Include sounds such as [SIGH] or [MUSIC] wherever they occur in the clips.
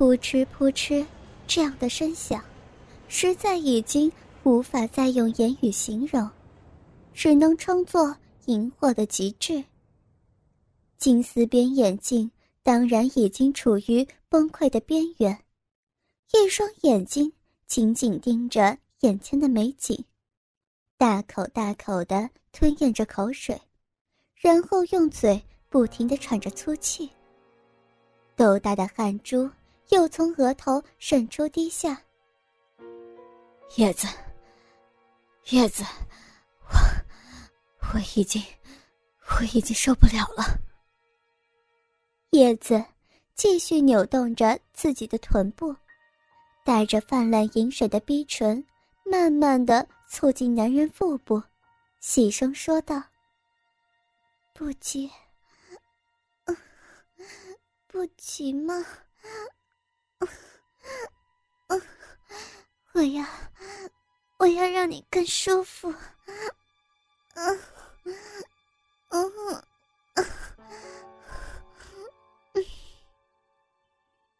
扑哧扑哧这样的声响，实在已经无法再用言语形容，只能称作萤火的极致。金丝边眼镜当然已经处于崩溃的边缘，一双眼睛紧紧盯着眼前的美景，大口大口的吞咽着口水，然后用嘴不停的喘着粗气。豆大的汗珠又从额头渗出滴下。叶子，叶子，我我已经我已经受不了了。叶子继续扭动着自己的臀部，带着泛滥饮水的逼唇，慢慢的凑近男人腹部，细声说道：“不急，不急吗？我要，我要让你更舒服。”嗯，嗯。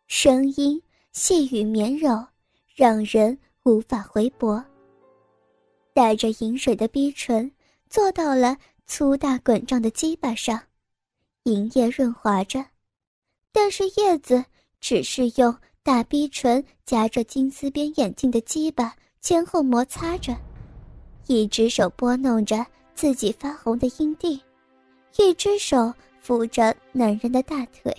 声音细语绵柔，让人无法回驳。带着饮水的逼唇坐到了粗大滚胀的鸡巴上，银液润滑着。但是叶子只是用大逼唇夹着金丝边眼镜的鸡巴前后摩擦着，一只手拨弄着自己发红的阴蒂，一只手扶着男人的大腿。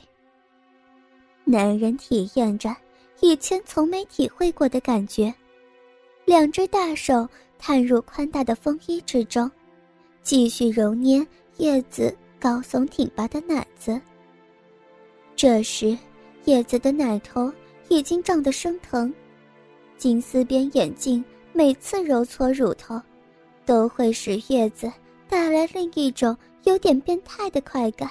男人体验着以前从没体会过的感觉，两只大手探入宽大的风衣之中，继续揉捏叶子高耸挺拔的奶子。这时，叶子的奶头已经胀得生疼，金丝边眼镜每次揉搓乳头，都会使叶子带来另一种有点变态的快感。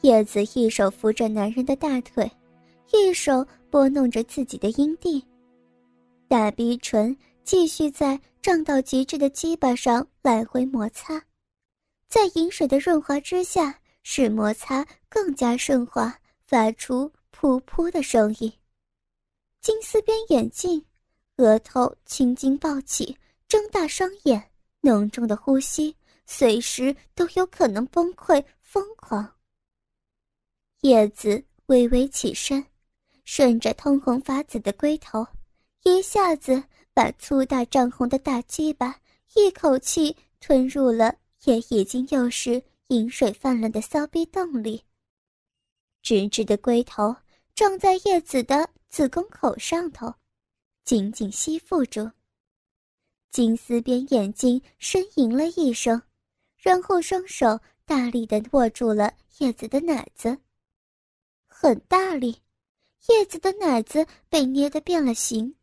叶子一手扶着男人的大腿，一手拨弄着自己的阴蒂，大逼唇继续在胀到极致的鸡巴上来回摩擦，在饮水的润滑之下，使摩擦更加顺滑，发出噗噗的声音。金丝边眼镜，额头青筋暴起，睁大双眼，浓重的呼吸，随时都有可能崩溃疯狂。叶子微微起身，顺着通红发紫的龟头，一下子把粗大涨红的大鸡巴一口气吞入了也已经又是饮水泛滥的骚逼洞里。直直的龟头撞在叶子的子宫口上头，紧紧吸附住。金丝边眼睛呻吟了一声，然后双手大力的握住了叶子的奶子。很大力，叶子的奶子被捏得变了形，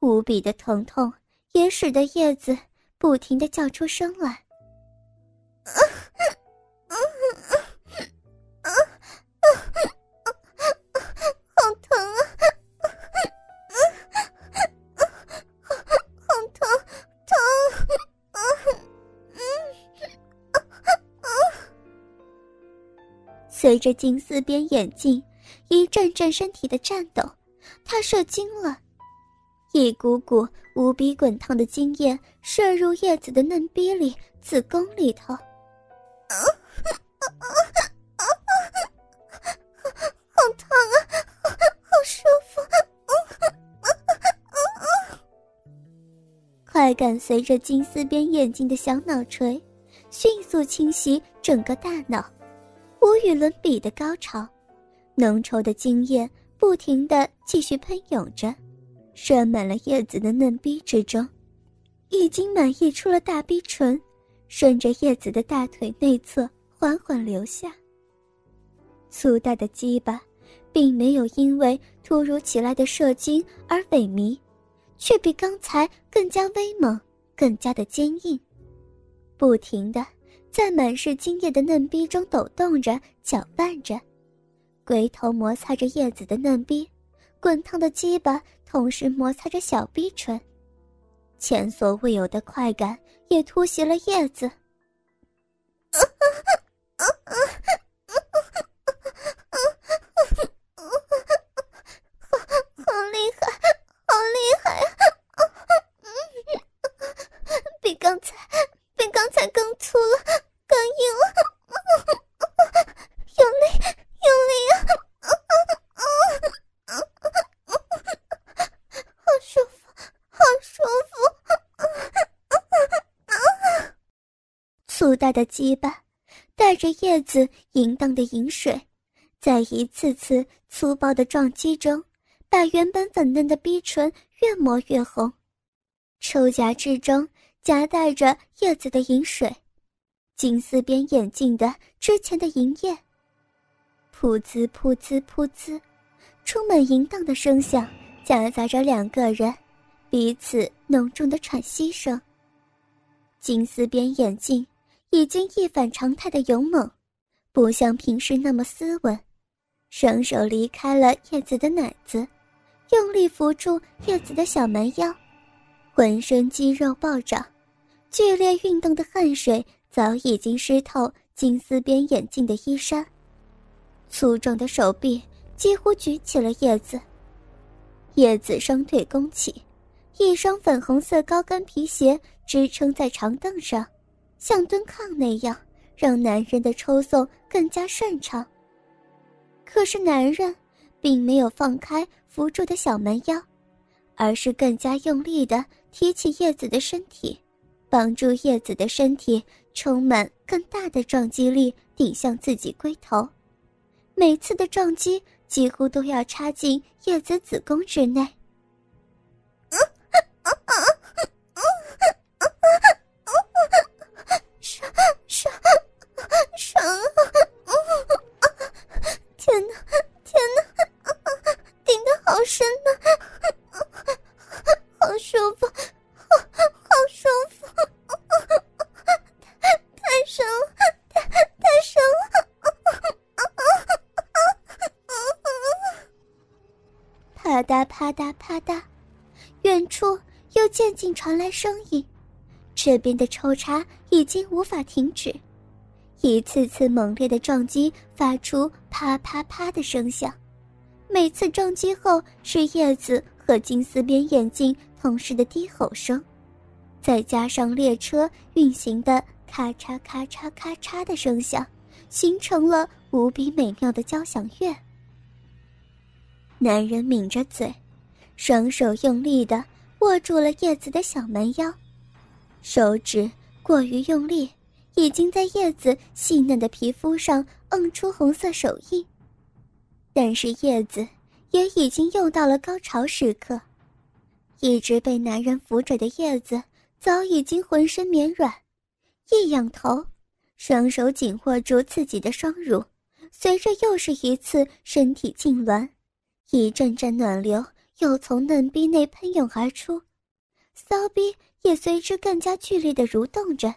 无比的疼痛也使得叶子不停的叫出声来。啊 [LAUGHS] 随着金丝边眼镜一阵阵身体的颤抖，他射精了，一股股无比滚烫的精液射入叶子的嫩逼里、子宫里头。好疼啊，好舒服！快感随着金丝边眼镜的小脑垂，迅速侵袭整个大脑。无与伦比的高潮，浓稠的精液不停的继续喷涌着，射满了叶子的嫩逼之中，已经满溢出了大逼唇，顺着叶子的大腿内侧缓缓流下。粗大的鸡巴，并没有因为突如其来的射精而萎靡，却比刚才更加威猛，更加的坚硬，不停的。在满是精液的嫩逼中抖动着、搅拌着，龟头摩擦着叶子的嫩逼，滚烫的鸡巴同时摩擦着小逼唇，前所未有的快感也突袭了叶子。大的鸡巴，带着叶子淫荡的饮水，在一次次粗暴的撞击中，把原本粉嫩的逼唇越磨越红。抽夹之中夹带着叶子的饮水，金丝边眼镜的之前的银液。噗呲噗呲噗呲，充满淫荡的声响，夹杂着两个人彼此浓重的喘息声。金丝边眼镜已经一反常态的勇猛，不像平时那么斯文，双手离开了叶子的奶子，用力扶住叶子的小蛮腰。浑身肌肉暴涨，剧烈运动的汗水早已经湿透金丝边眼镜的衣衫。粗壮的手臂几乎举起了叶子。叶子双腿弓起，一双粉红色高跟皮鞋支撑在长凳上，像蹲炕那样，让男人的抽送更加顺畅。可是男人并没有放开扶住的小蛮腰。而是更加用力的提起叶子的身体，帮助叶子的身体充满更大的撞击力，顶向自己龟头。每次的撞击几乎都要插进叶子子宫之内。身呢，好舒服，好舒服，太深了，太太深了啪嗒啪嗒啪嗒，远处又渐渐传来声音。这边的抽插已经无法停止，一次次猛烈的撞击发出啪啪啪的声响。每次撞击后是叶子和金丝边眼镜同时的低吼声，再加上列车运行的咔嚓咔嚓咔嚓的声响，形成了无比美妙的交响乐。男人抿着嘴，双手用力的握住了叶子的小蛮腰，手指过于用力，已经在叶子细嫩的皮肤上摁出红色手印。但是叶子也已经用到了高潮时刻，一直被男人扶着的叶子早已经浑身绵软，一仰头，双手紧握住自己的双乳，随着又是一次身体痉挛。一阵阵暖流又从嫩逼内喷涌而出，骚逼也随之更加剧烈的蠕动着，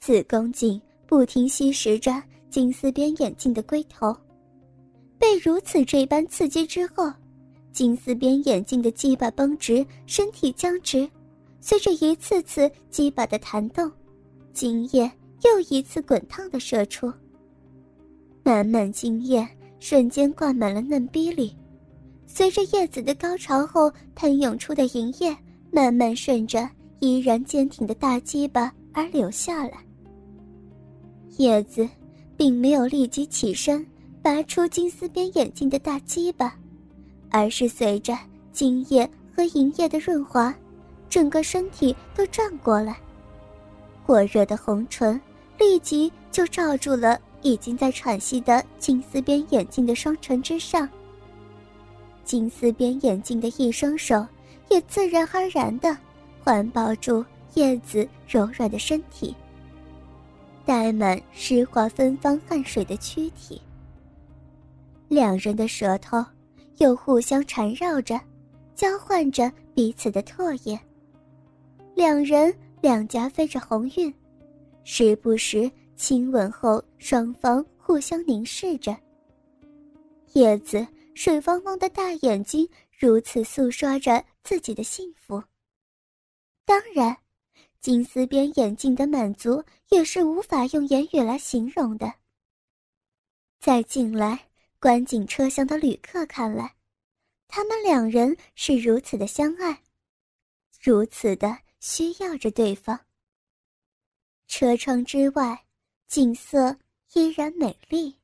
子宫颈不停吸食着金丝边眼镜的龟头。被如此这般刺激之后，金丝边眼镜的鸡巴绷直，身体僵直，随着一次次鸡巴的弹动，精液又一次滚烫的射出。满满精液瞬间灌满了嫩逼里。随着叶子的高潮后喷涌出的银液，慢慢顺着依然坚挺的大鸡巴而流下来。叶子并没有立即起身拔出金丝边眼镜的大鸡巴，而是随着精液和银液的润滑，整个身体都转过来。火热的红唇立即就罩住了已经在喘息的金丝边眼镜的双唇之上。金丝边眼镜的一双手，也自然而然的环抱住叶子柔软的身体，带满湿滑芬芳汗水的躯体。两人的舌头又互相缠绕着，交换着彼此的唾液。两人两颊飞着红晕，时不时亲吻后，双方互相凝视着。叶子。水汪汪的大眼睛如此诉说着自己的幸福。当然，金丝边眼镜的满足也是无法用言语来形容的。再进来观景车厢的旅客看来，他们两人是如此的相爱，如此的需要着对方。车窗之外，景色依然美丽。